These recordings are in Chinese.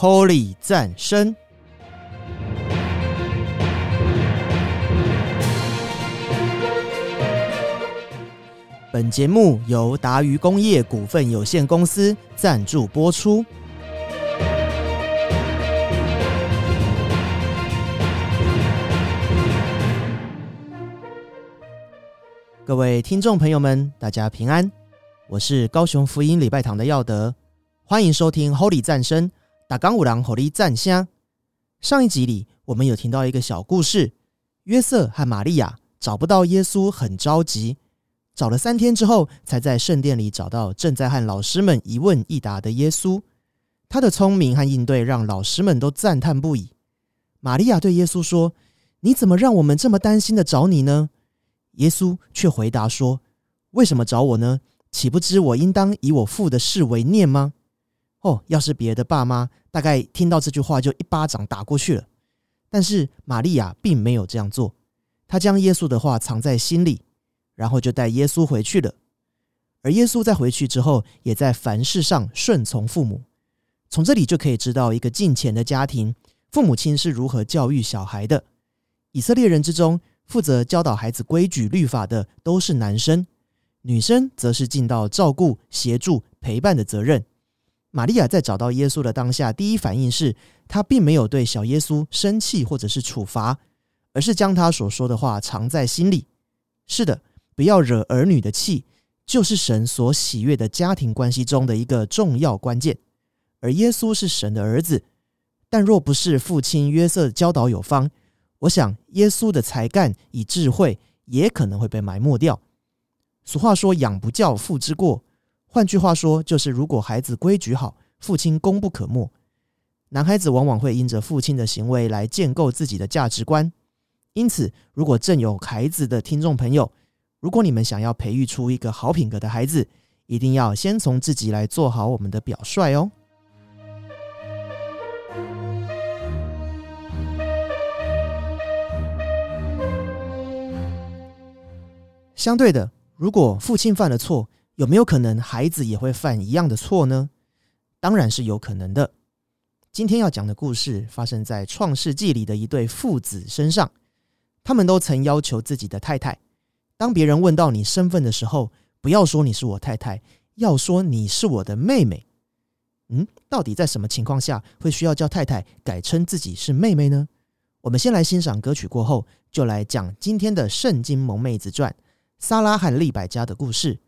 Holy 赞声。本节目由达渝工业股份有限公司赞助播出。各位听众朋友们，大家平安，我是高雄福音礼拜堂的耀德，欢迎收听 Holy 赞声，打刚五郎 Holy 赞香。上一集里，我们有听到一个小故事，约瑟和玛利亚找不到耶稣，很着急。找了三天之后，才在圣殿里找到正在和老师们一问一答的耶稣。他的聪明和应对让老师们都赞叹不已。玛利亚对耶稣说：“你怎么让我们这么担心的找你呢？”耶稣却回答说：“为什么找我呢？岂不知我应当以我父的事为念吗？”哦，要是别的爸妈，大概听到这句话就一巴掌打过去了。但是玛利亚并没有这样做，她将耶稣的话藏在心里。然后就带耶稣回去了，而耶稣在回去之后，也在凡事上顺从父母。从这里就可以知道，一个近前的家庭，父母亲是如何教育小孩的。以色列人之中，负责教导孩子规矩律法的都是男生，女生则是尽到照顾、协助、陪伴的责任。玛利亚在找到耶稣的当下，第一反应是她并没有对小耶稣生气或者是处罚，而是将他所说的话藏在心里。是的。不要惹儿女的气，就是神所喜悦的家庭关系中的一个重要关键。而耶稣是神的儿子，但若不是父亲约瑟教导有方，我想耶稣的才干与智慧也可能会被埋没掉。俗话说“养不教，父之过”，换句话说，就是如果孩子规矩好，父亲功不可没。男孩子往往会因着父亲的行为来建构自己的价值观，因此，如果正有孩子的听众朋友，如果你们想要培育出一个好品格的孩子，一定要先从自己来做好我们的表率哦。相对的，如果父亲犯了错，有没有可能孩子也会犯一样的错呢？当然是有可能的。今天要讲的故事发生在创世纪里的一对父子身上，他们都曾要求自己的太太。当别人问到你身份的时候，不要说你是我太太，要说你是我的妹妹。嗯，到底在什么情况下会需要叫太太改称自己是妹妹呢？我们先来欣赏歌曲，过后就来讲今天的《圣经萌妹子传》撒拉和利百加的故事。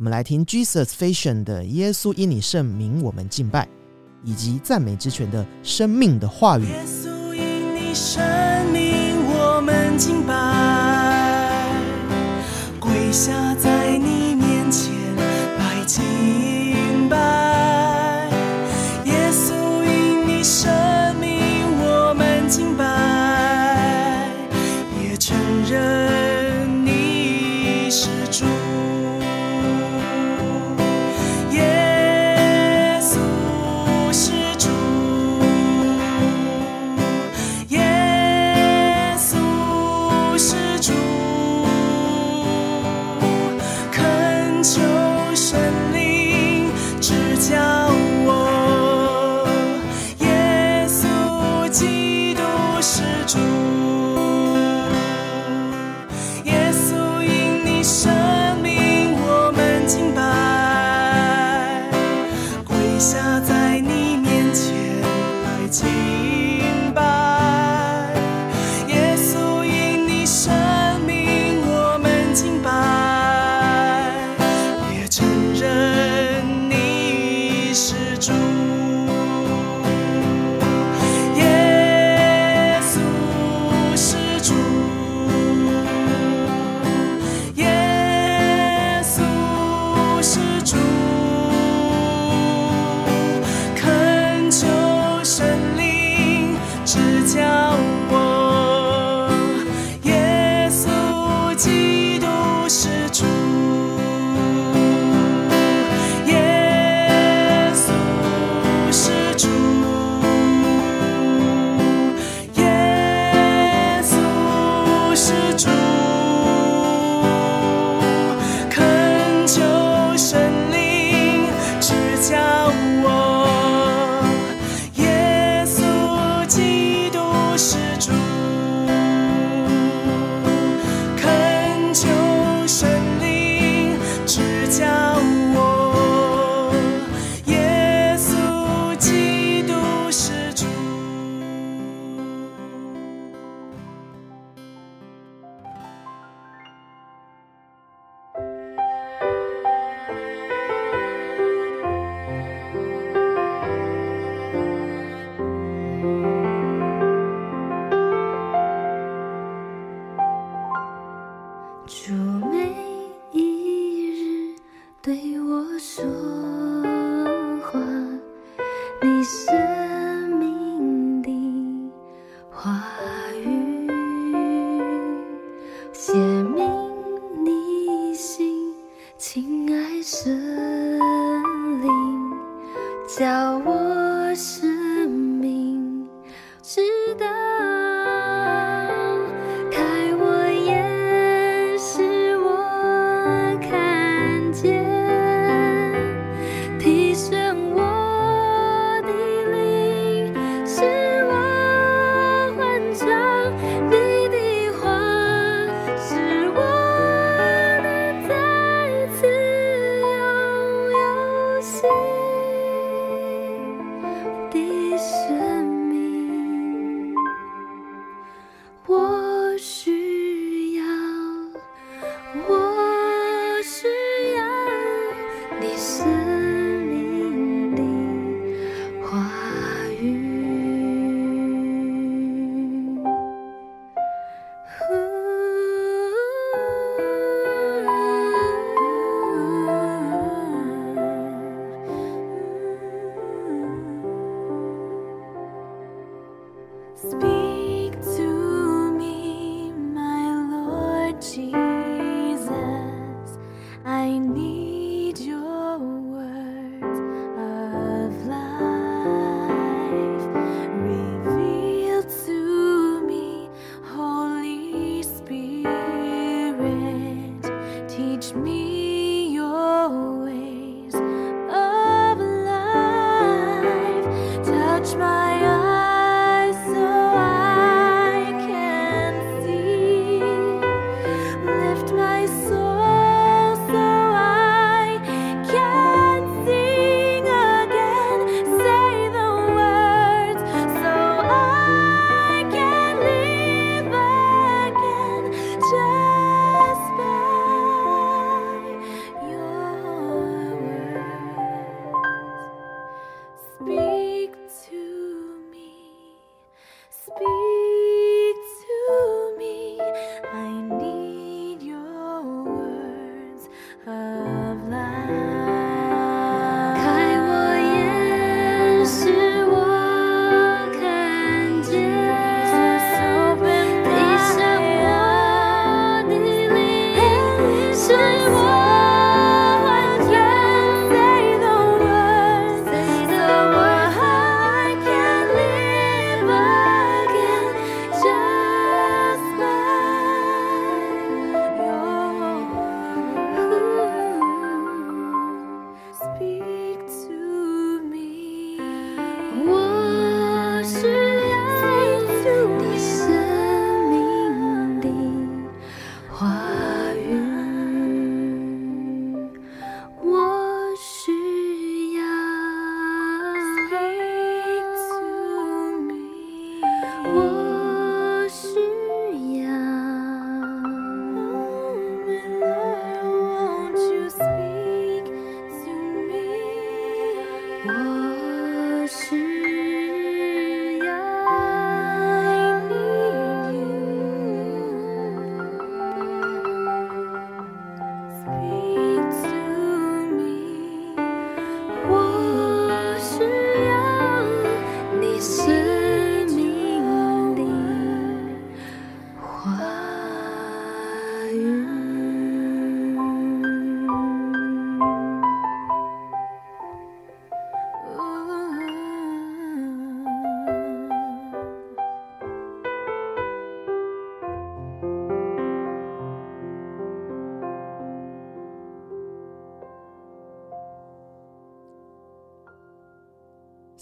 我们来听 Jesus Fashion 的《耶稣因你圣名我们敬拜》，以及赞美之泉的生命的话语。耶稣因你圣名我们敬拜。跪下在你面前，拜敬拜，eternity.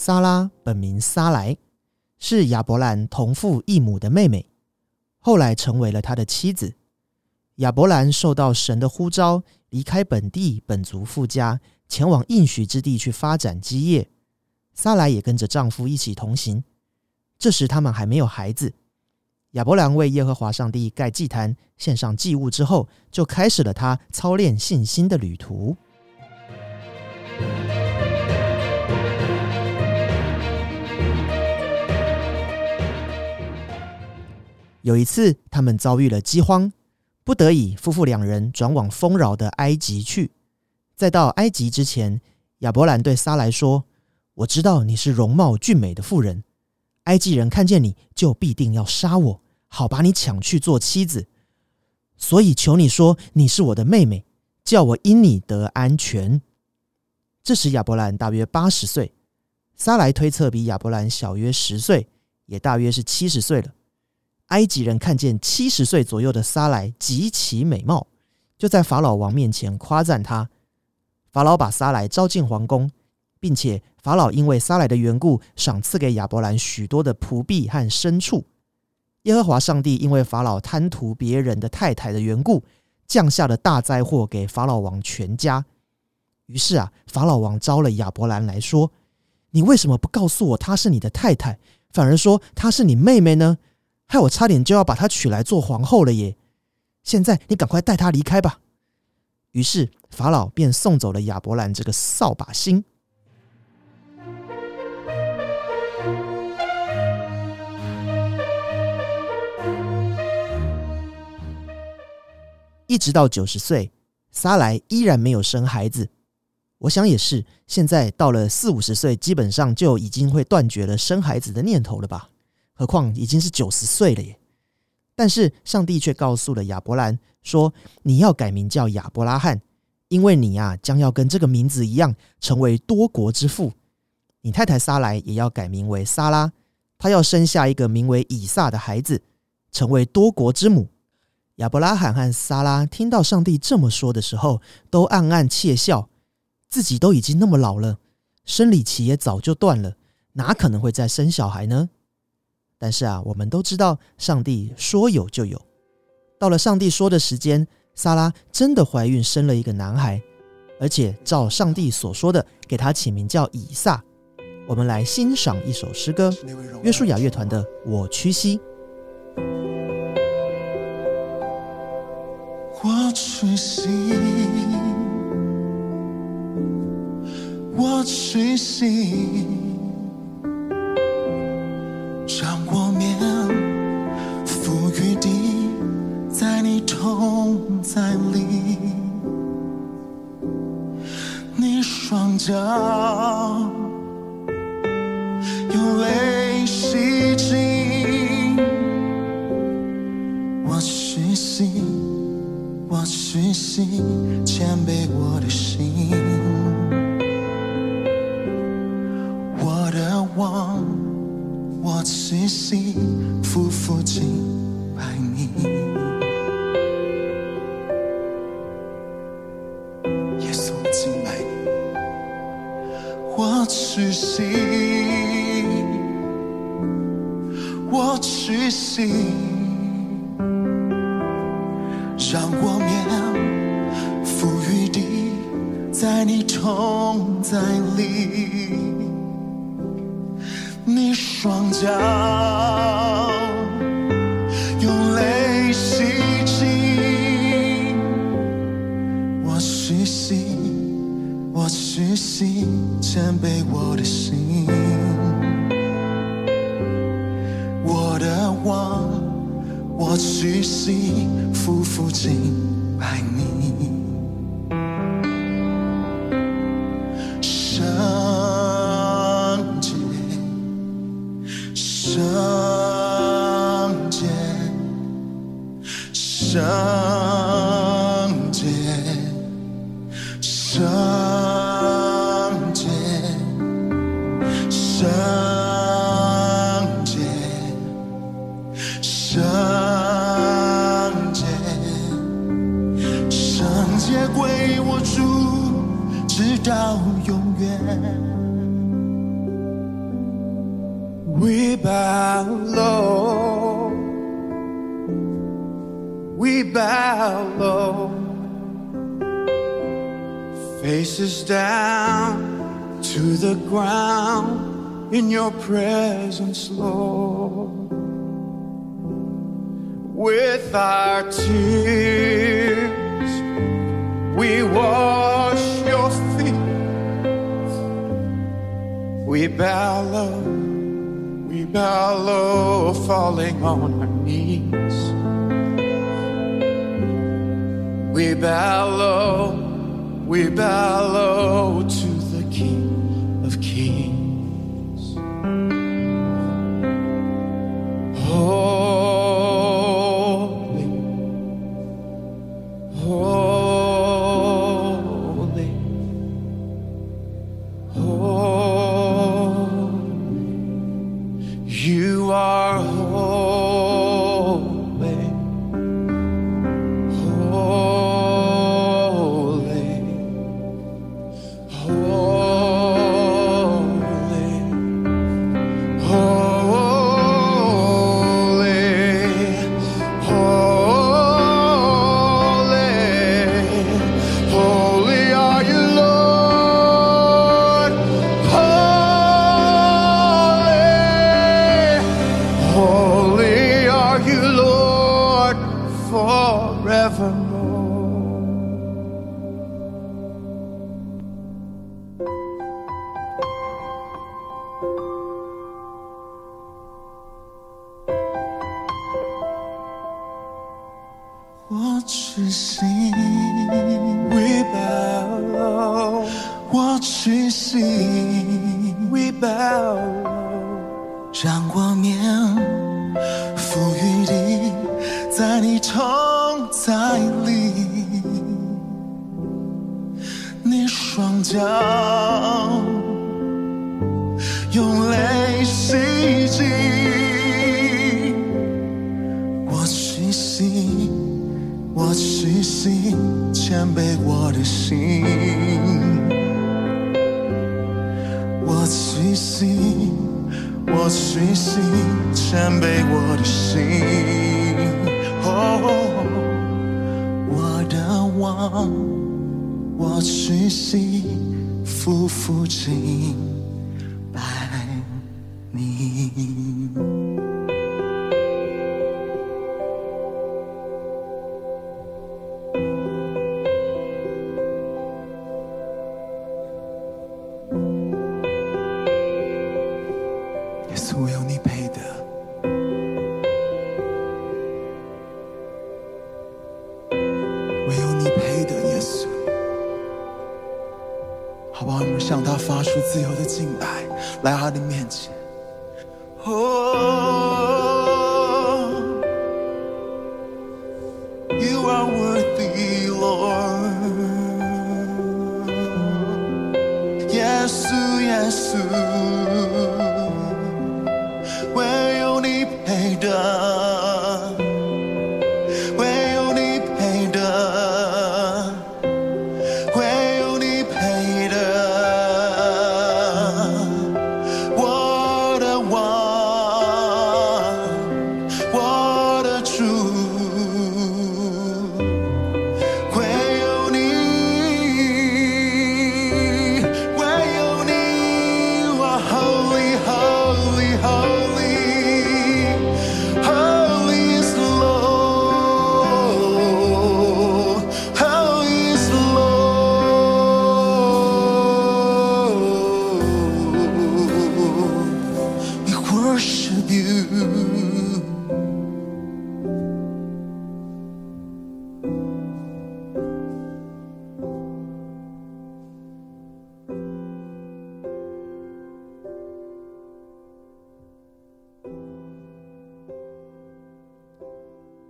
莎拉本名萨莱是亚伯兰同父异母的妹妹后来成为了他的妻子。亚伯兰受到神的呼召离开本地本族富家前往应许之地去发展基业。萨莱也跟着丈夫一起同行。这时他们还没有孩子。亚伯兰为耶和华上帝盖祭坛献上祭物之后就开始了他操练信心的旅途。有一次，他们遭遇了饥荒，不得已夫妇两人转往丰饶的埃及去。在到埃及之前，亚伯兰对撒莱说，我知道你是容貌俊美的妇人，埃及人看见你就必定要杀我，好把你抢去做妻子。所以求你说你是我的妹妹，叫我因你得安全。这时亚伯兰大约八十岁，撒莱推测比亚伯兰小约十岁，也大约是七十岁了。埃及人看见七十岁左右的撒莱极其美貌，就在法老王面前夸赞他。法老把撒莱招进皇宫，并且法老因为撒莱的缘故，赏赐给亚伯兰许多的仆婢和牲畜。耶和华上帝因为法老贪图别人的太太的缘故，降下了大灾祸给法老王全家。于是啊，法老王招了亚伯兰来说：“你为什么不告诉我她是你的太太，反而说她是你妹妹呢？害我差点就要把她娶来做皇后了耶！现在你赶快带她离开吧。”于是法老便送走了亚伯兰这个扫把星。一直到九十岁，撒莱依然没有生孩子。我想也是，现在到了四五十岁，基本上就已经会断绝了生孩子的念头了吧？何况已经是九十岁了耶！但是上帝却告诉了亚伯兰说：“你要改名叫亚伯拉罕，因为你呀将要跟这个名字一样，成为多国之父。你太太撒来也要改名为撒拉，她要生下一个名为以撒的孩子，成为多国之母。”亚伯拉罕和撒拉听到上帝这么说的时候，都暗暗窃笑。自己都已经那么老了，生理期也早就断了，哪可能会再生小孩呢？但是啊，我们都知道，上帝说有就有。到了上帝说的时间，萨拉真的怀孕，生了一个男孩，而且照上帝所说的，给他起名叫以撒。我们来欣赏一首诗歌，约书亚乐团的《我屈膝》。我屈膝，我屈膝，让我面伏于地，在你同在里，你双脚有泪洗净，我屈膝。我屈膝，谦卑我的心，我的王，我屈膝，夫妇敬拜你。耶稣敬拜你，我屈膝，我屈膝。让我面伏于地，在你同在里，双脚用泪洗净，我屈膝，我屈膝，谦卑我的心，我的王。我屈膝，夫妇敬 faces down to the ground in your presence, Lord. With our tears, we wash your feet. We bow low, we bow low, falling on our knees. we bow low we bellow forevermore. 心，我虚心，我虚心谦卑我的心，哦，我的王，我虚心服服敬拜你。耶稣，唯有你配得。唯有你配得，耶稣。好不好？我们向他发出自由的敬拜，来他的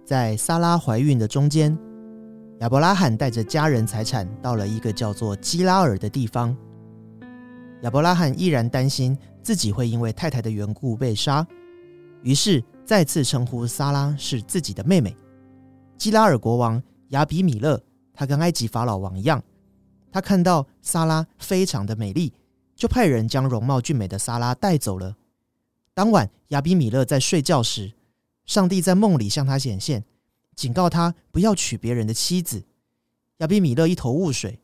在撒拉怀孕的中间，亚伯拉罕带着家人财产到了一个叫做基拉尔的地方。亚伯拉罕依然担心自己会因为太太的缘故被杀，于是再次称呼撒拉是自己的妹妹。基拉尔国王亚比米勒，他跟埃及法老王一样，他看到撒拉非常的美丽，就派人将容貌俊美的萨拉带走了。当晚，亚比米勒在睡觉时，上帝在梦里向他显现，警告他不要娶别人的妻子。亚比米勒一头雾水，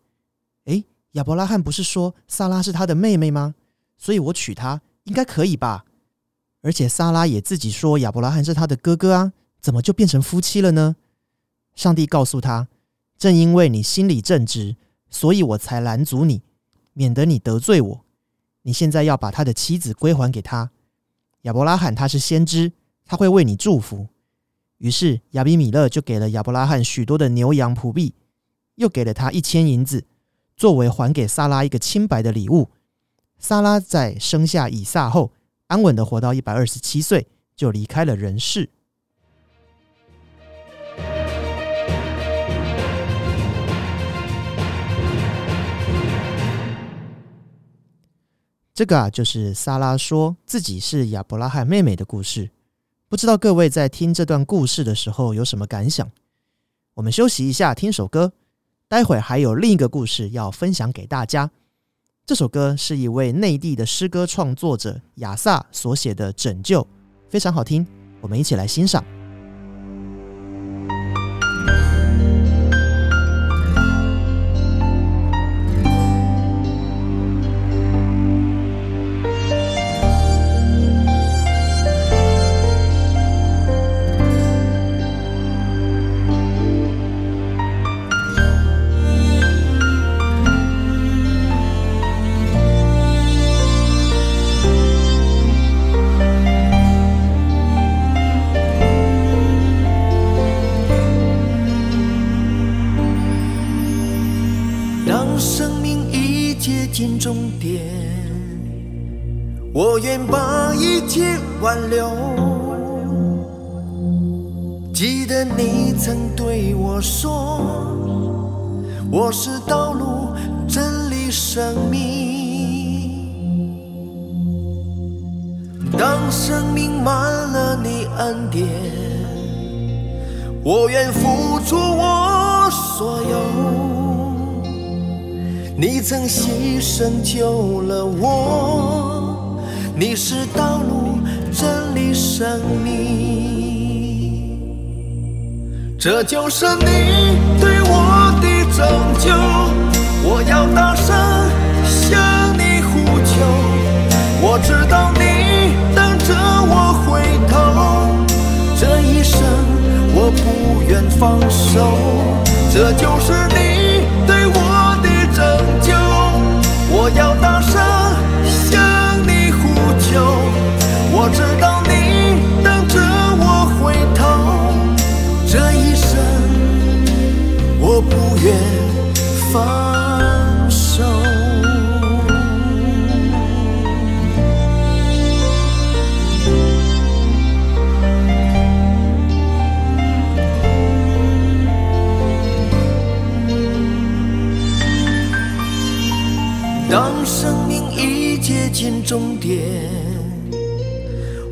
诶，亚伯拉罕不是说萨拉是他的妹妹吗？所以我娶她应该可以吧？而且萨拉也自己说亚伯拉罕是他的哥哥啊，怎么就变成夫妻了呢？上帝告诉他，正因为你心里正直，所以我才拦阻你，免得你得罪我。你现在要把他的妻子归还给他。亚伯拉罕他是先知，他会为你祝福。于是亚比米勒就给了亚伯拉罕许多的牛羊仆婢，又给了他一千银子，作为还给萨拉一个清白的礼物。萨拉在生下以撒后，安稳的活到一百二十七岁，就离开了人世。这个啊，就是萨拉说自己是亚伯拉罕妹妹的故事。不知道各位在听这段故事的时候有什么感想？我们休息一下，听首歌。待会儿还有另一个故事要分享给大家。这首歌是一位内地的诗歌创作者亚萨所写的《拯救》，非常好听，我们一起来欣赏。是道路、真理、生命。当生命满了你恩典，我愿付出我所有。你曾牺牲救了我，你是道路、真理、生命。这就是你对我的拯救，我要大声向你呼求。我知道你等着我回头，这一生我不愿放手。这就是你对我的拯救，我要大终点，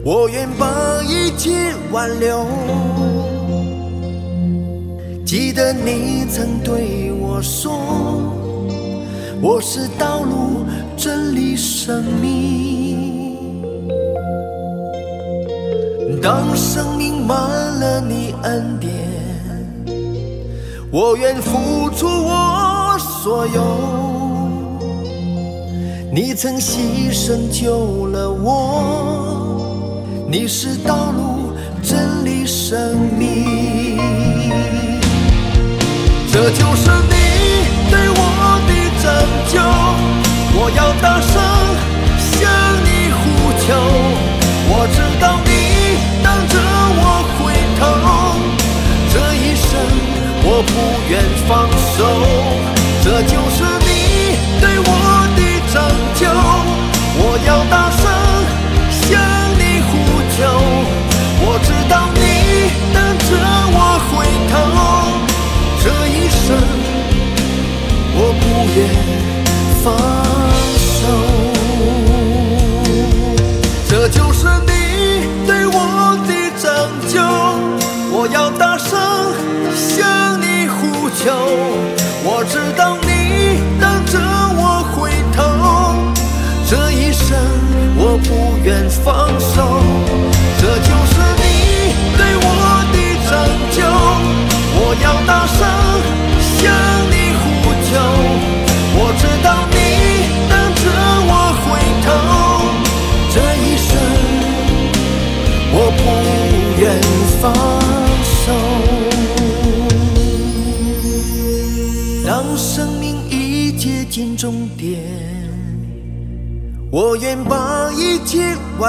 我愿把一切挽留。记得你曾对我说，我是道路、真理、生命。当生命满了你恩典，我愿付出我所有。你曾牺牲救了我，你是道路、真理、生命。这就是你对我的拯救，我要大声向你呼求。我知道你等着我回头，这一生我不愿放手。这就是你拯救，我要大声向你呼救。我知道你等着我回头，这一生我不愿放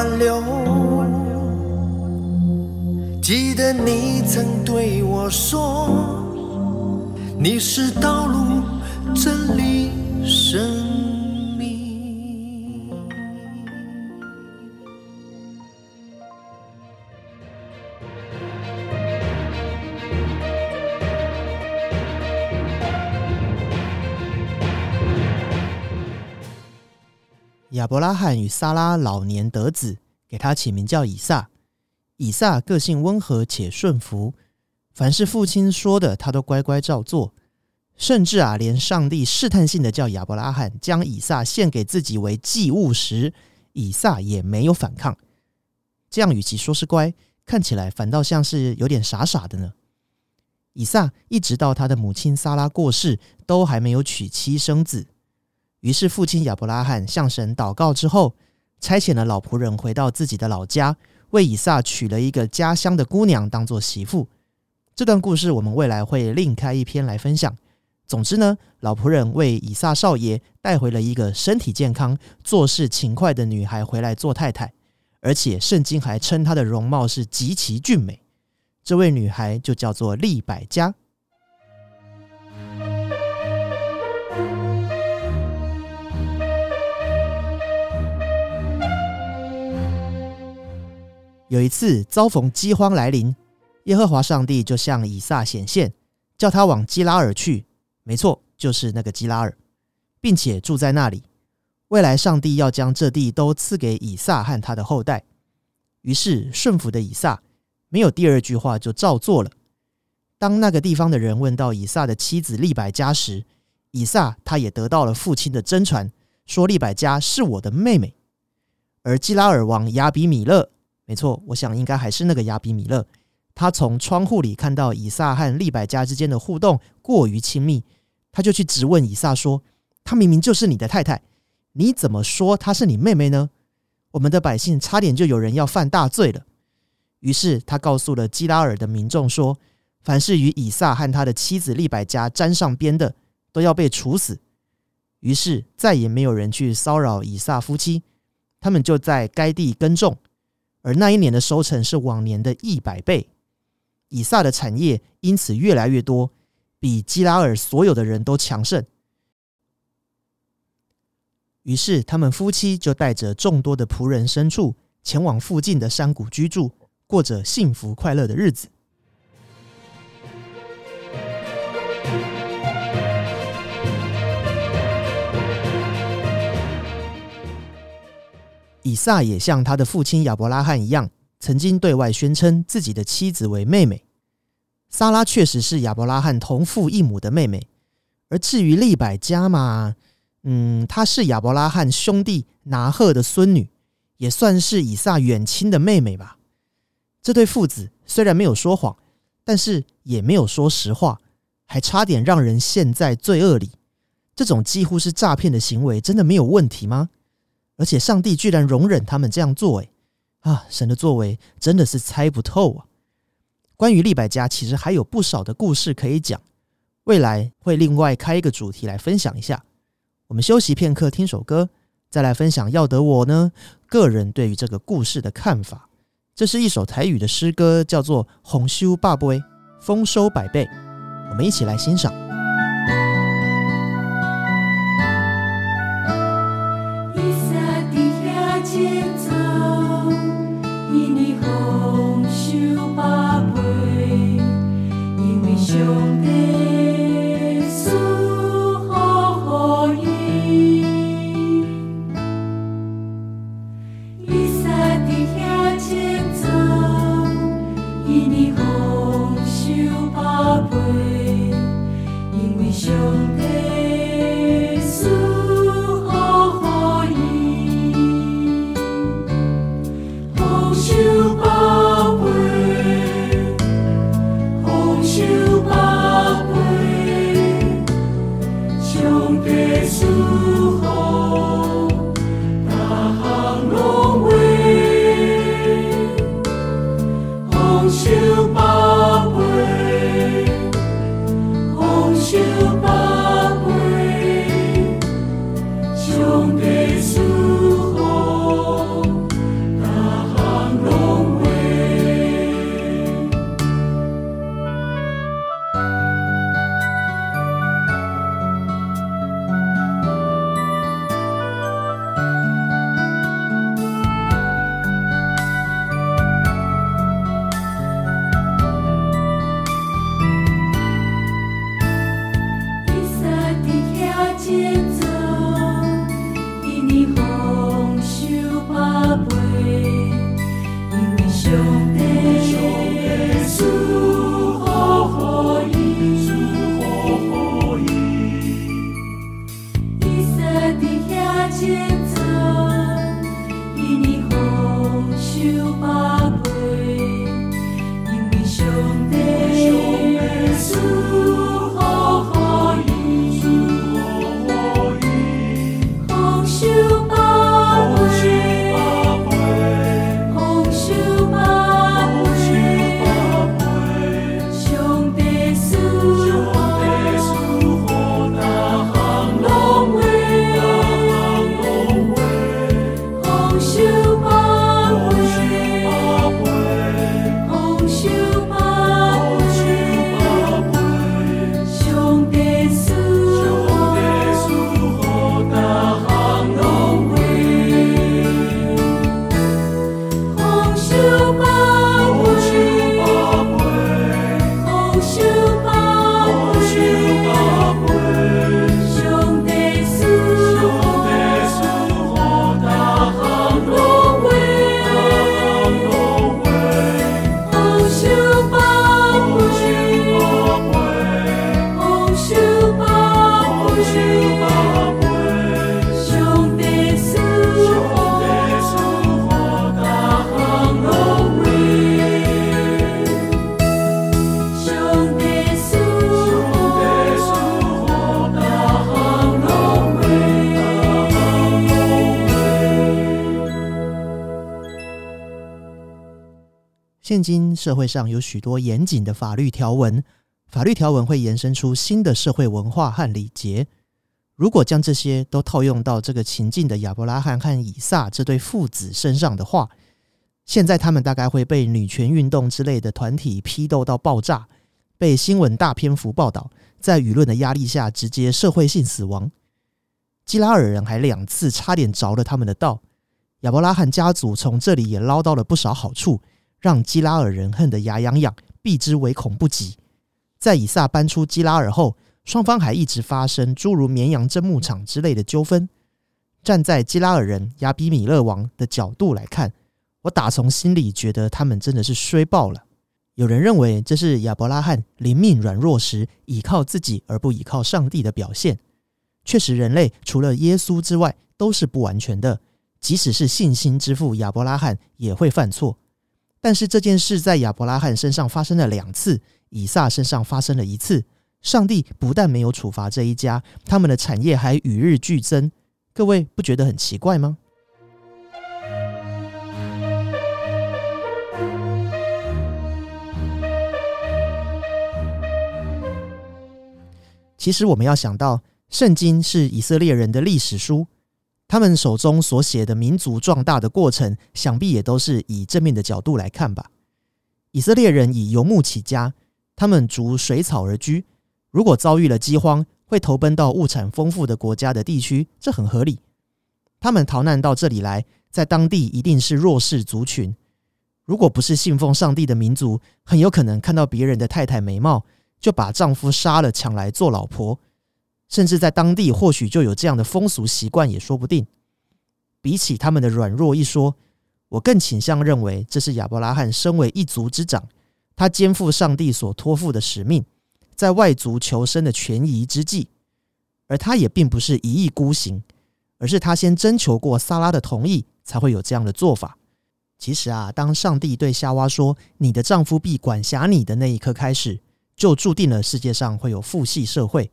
挽留。记得你曾对我说，你是道路、亚伯拉罕与撒拉老年得子，给他起名叫以撒。以撒个性温和且顺服，凡是父亲说的，他都乖乖照做。甚至啊，连上帝试探性的叫亚伯拉罕将以撒献给自己为祭物时，以撒也没有反抗。这样，与其说是乖，看起来反倒像是有点傻傻的呢。以撒一直到他的母亲撒拉过世，都还没有娶妻生子。于是，父亲亚伯拉罕向神祷告之后，差遣了老仆人回到自己的老家，为以撒娶了一个家乡的姑娘当做媳妇。这段故事我们未来会另开一篇来分享。总之呢，老仆人为以撒少爷带回了一个身体健康、做事勤快的女孩回来做太太，而且圣经还称她的容貌是极其俊美。这位女孩就叫做利百加。有一次遭逢饥荒来临，耶和华上帝就向以撒显现，叫他往基拉尔去。没错，就是那个基拉尔，并且住在那里。未来上帝要将这地都赐给以撒和他的后代。于是顺服的以撒没有第二句话，就照做了。当那个地方的人问到以撒的妻子利百加时，以撒他也得到了父亲的真传，说利百加是我的妹妹。而基拉尔王亚比米勒，没错，我想应该还是那个亚比米勒。他从窗户里看到以撒和利百加之间的互动过于亲密，他就去质问以撒说：“她明明就是你的太太，你怎么说她是你妹妹呢？”我们的百姓差点就有人要犯大罪了。于是他告诉了基拉尔的民众说：“凡是与以撒和他的妻子利百加沾上边的，都要被处死。”于是再也没有人去骚扰以撒夫妻，他们就在该地耕种，而那一年的收成是往年的一百倍。以撒的产业因此越来越多，比基拉尔所有的人都强盛。于是，他们夫妻就带着众多的仆人牲畜，前往附近的山谷居住，过着幸福快乐的日子。以撒也像他的父亲亚伯拉罕一样。曾经对外宣称自己的妻子为妹妹，萨拉确实是亚伯拉罕同父异母的妹妹。而至于利百加嘛，嗯，她是亚伯拉罕兄弟拿赫的孙女，也算是以撒远亲的妹妹吧。这对父子虽然没有说谎，但是也没有说实话，还差点让人陷在罪恶里。这种几乎是诈骗的行为，真的没有问题吗？而且上帝居然容忍他们这样做，诶。啊，神的作为真的是猜不透啊！关于利百家，其实还有不少的故事可以讲，未来会另外开一个主题来分享一下。我们休息片刻，听首歌，再来分享要得我呢个人对于这个故事的看法。这是一首台语的诗歌，叫做《红修霸杯，丰收百倍》，我们一起来欣赏。社会上有许多严谨的法律条文，法律条文会延伸出新的社会文化和礼节。如果将这些都套用到这个情境的亚伯拉罕和以撒这对父子身上的话，现在他们大概会被女权运动之类的团体批斗到爆炸，被新闻大篇幅报道，在舆论的压力下直接社会性死亡。基拉尔人还两次差点着了他们的道，亚伯拉罕家族从这里也捞到了不少好处，让基拉尔人恨得牙痒痒，避之唯恐不及。在以撒搬出基拉尔后，双方还一直发生诸如绵羊争牧场之类的纠纷。站在基拉尔人亚比米勒王的角度来看，我打从心里觉得他们真的是衰爆了。有人认为这是亚伯拉罕灵命软弱时倚靠自己而不倚靠上帝的表现。确实，人类除了耶稣之外都是不完全的，即使是信心之父亚伯拉罕也会犯错。但是这件事在亚伯拉罕身上发生了两次，以撒身上发生了一次。上帝不但没有处罚这一家，他们的产业还与日俱增。各位不觉得很奇怪吗？其实我们要想到，圣经是以色列人的历史书，他们手中所写的民族壮大的过程，想必也都是以正面的角度来看吧。以色列人以游牧起家，他们逐水草而居。如果遭遇了饥荒，会投奔到物产丰富的国家的地区，这很合理。他们逃难到这里来，在当地一定是弱势族群。如果不是信奉上帝的民族，很有可能看到别人的太太美貌，就把丈夫杀了抢来做老婆。甚至在当地或许就有这样的风俗习惯，也说不定。比起他们的软弱一说，我更倾向认为这是亚伯拉罕身为一族之长，他肩负上帝所托付的使命。在外族求生的权宜之计，而他也并不是一意孤行，而是他先征求过萨拉的同意，才会有这样的做法。其实啊，当上帝对夏娃说“你的丈夫必管辖你”的那一刻开始，就注定了世界上会有父系社会。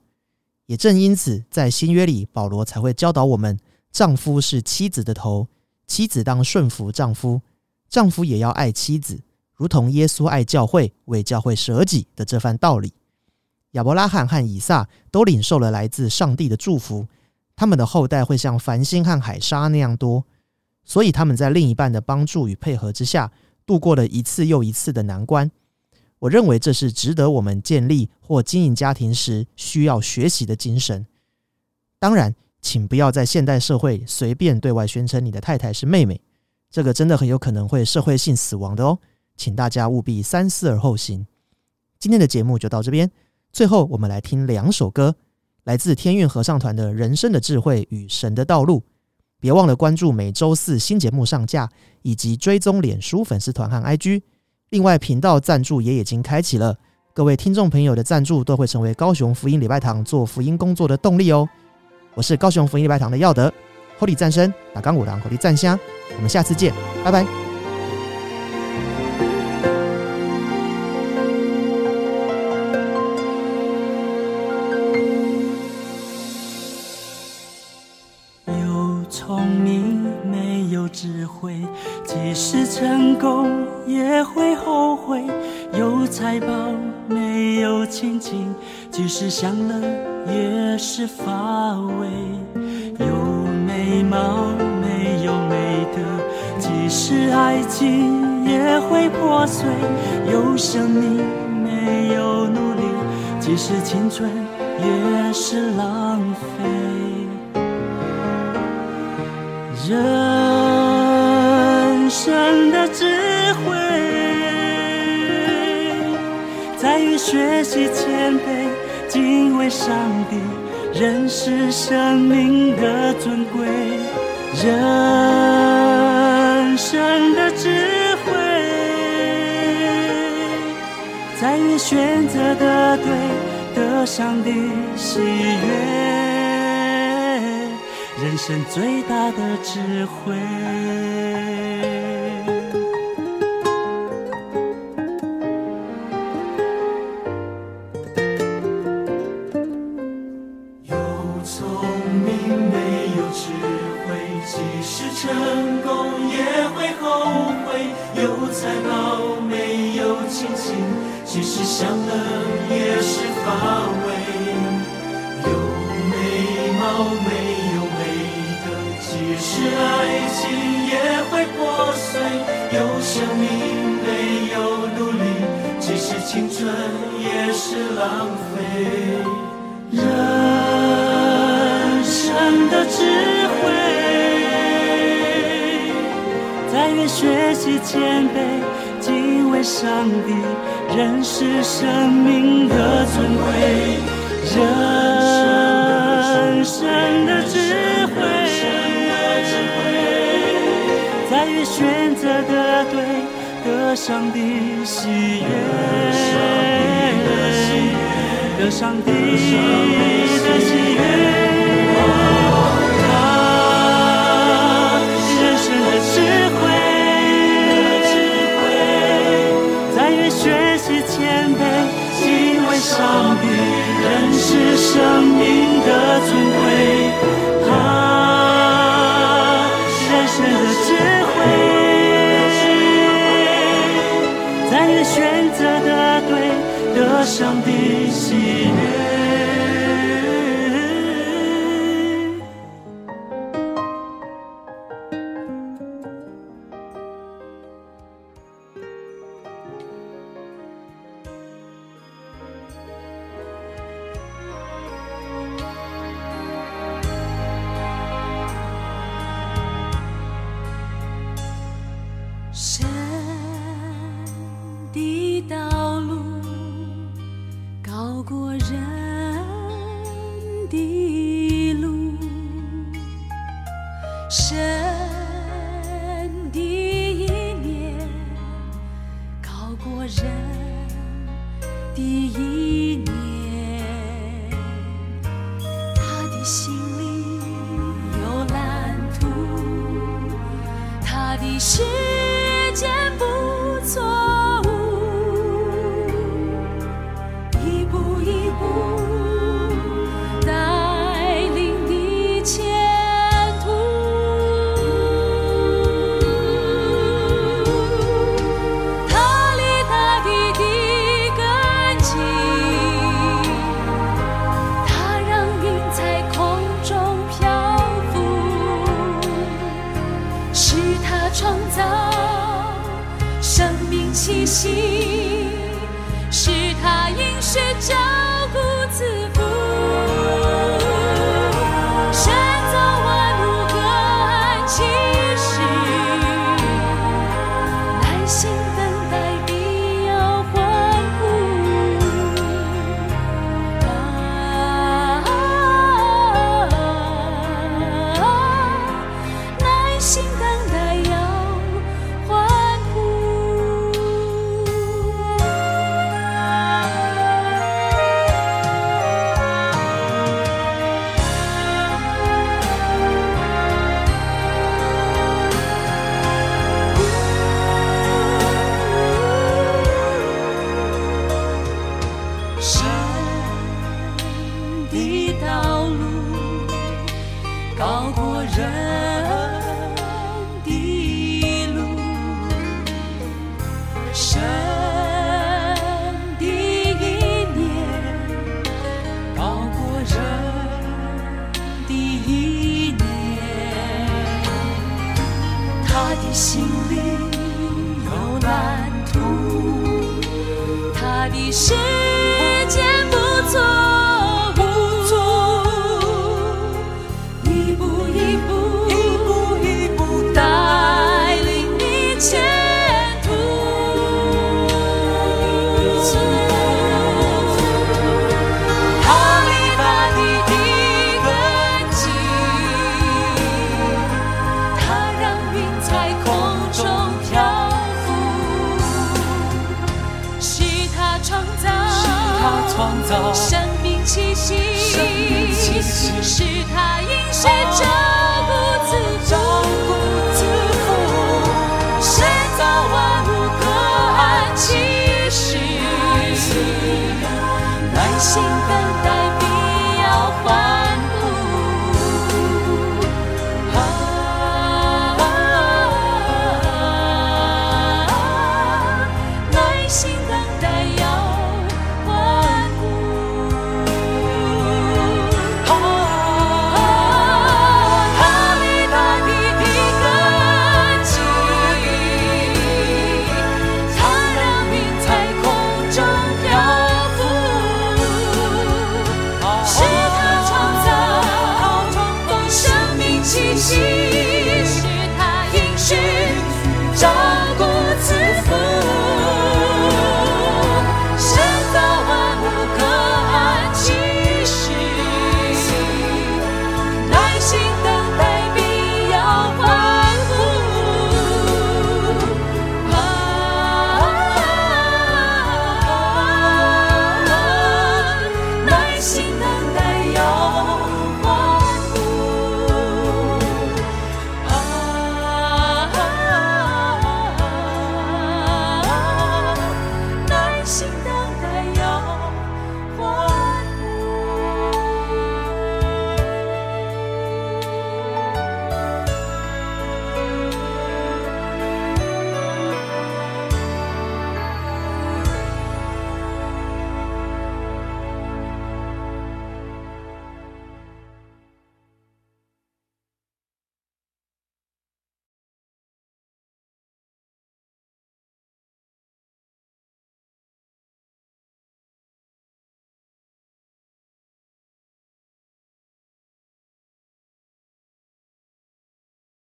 也正因此，在新约里，保罗才会教导我们：丈夫是妻子的头，妻子当顺服丈夫，丈夫也要爱妻子，如同耶稣爱教会，为教会舍己的这番道理。亚伯拉罕和以撒都领受了来自上帝的祝福，他们的后代会像繁星和海沙那样多，所以他们在另一半的帮助与配合之下，度过了一次又一次的难关。我认为这是值得我们建立或经营家庭时需要学习的精神。当然，请不要在现代社会随便对外宣称你的太太是妹妹，这个真的很有可能会社会性死亡的哦，请大家务必三思而后行。今天的节目就到这边。最后，我们来听两首歌，来自天韵合唱团的《人生的智慧与神的道路》。别忘了关注每周四新节目上架，以及追踪脸书粉丝团和 IG。另外，频道赞助也已经开启了，各位听众朋友的赞助都会成为高雄福音礼拜堂做福音工作的动力哦。我是高雄福音礼拜堂的耀德，Holy 战声打钢五郎，Holy 战香，我们下次见，拜拜。想了也是乏味；有美貌没有美德，即使爱情也会破碎；有生命没有努力，即使青春也是浪费。人生的智慧，在于学习谦卑，敬畏上帝，认识生命的尊贵。人生的智慧，在于选择的对，得上帝喜悦。人生最大的智慧。上帝喜悦。心里有蓝图，他的心。心。